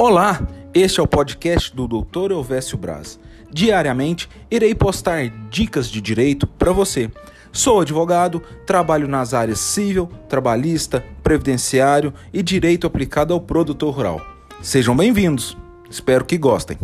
Olá, este é o podcast do Dr. Elvésio Braz. Diariamente irei postar dicas de direito para você. Sou advogado, trabalho nas áreas civil, trabalhista, previdenciário e direito aplicado ao produtor rural. Sejam bem-vindos. Espero que gostem.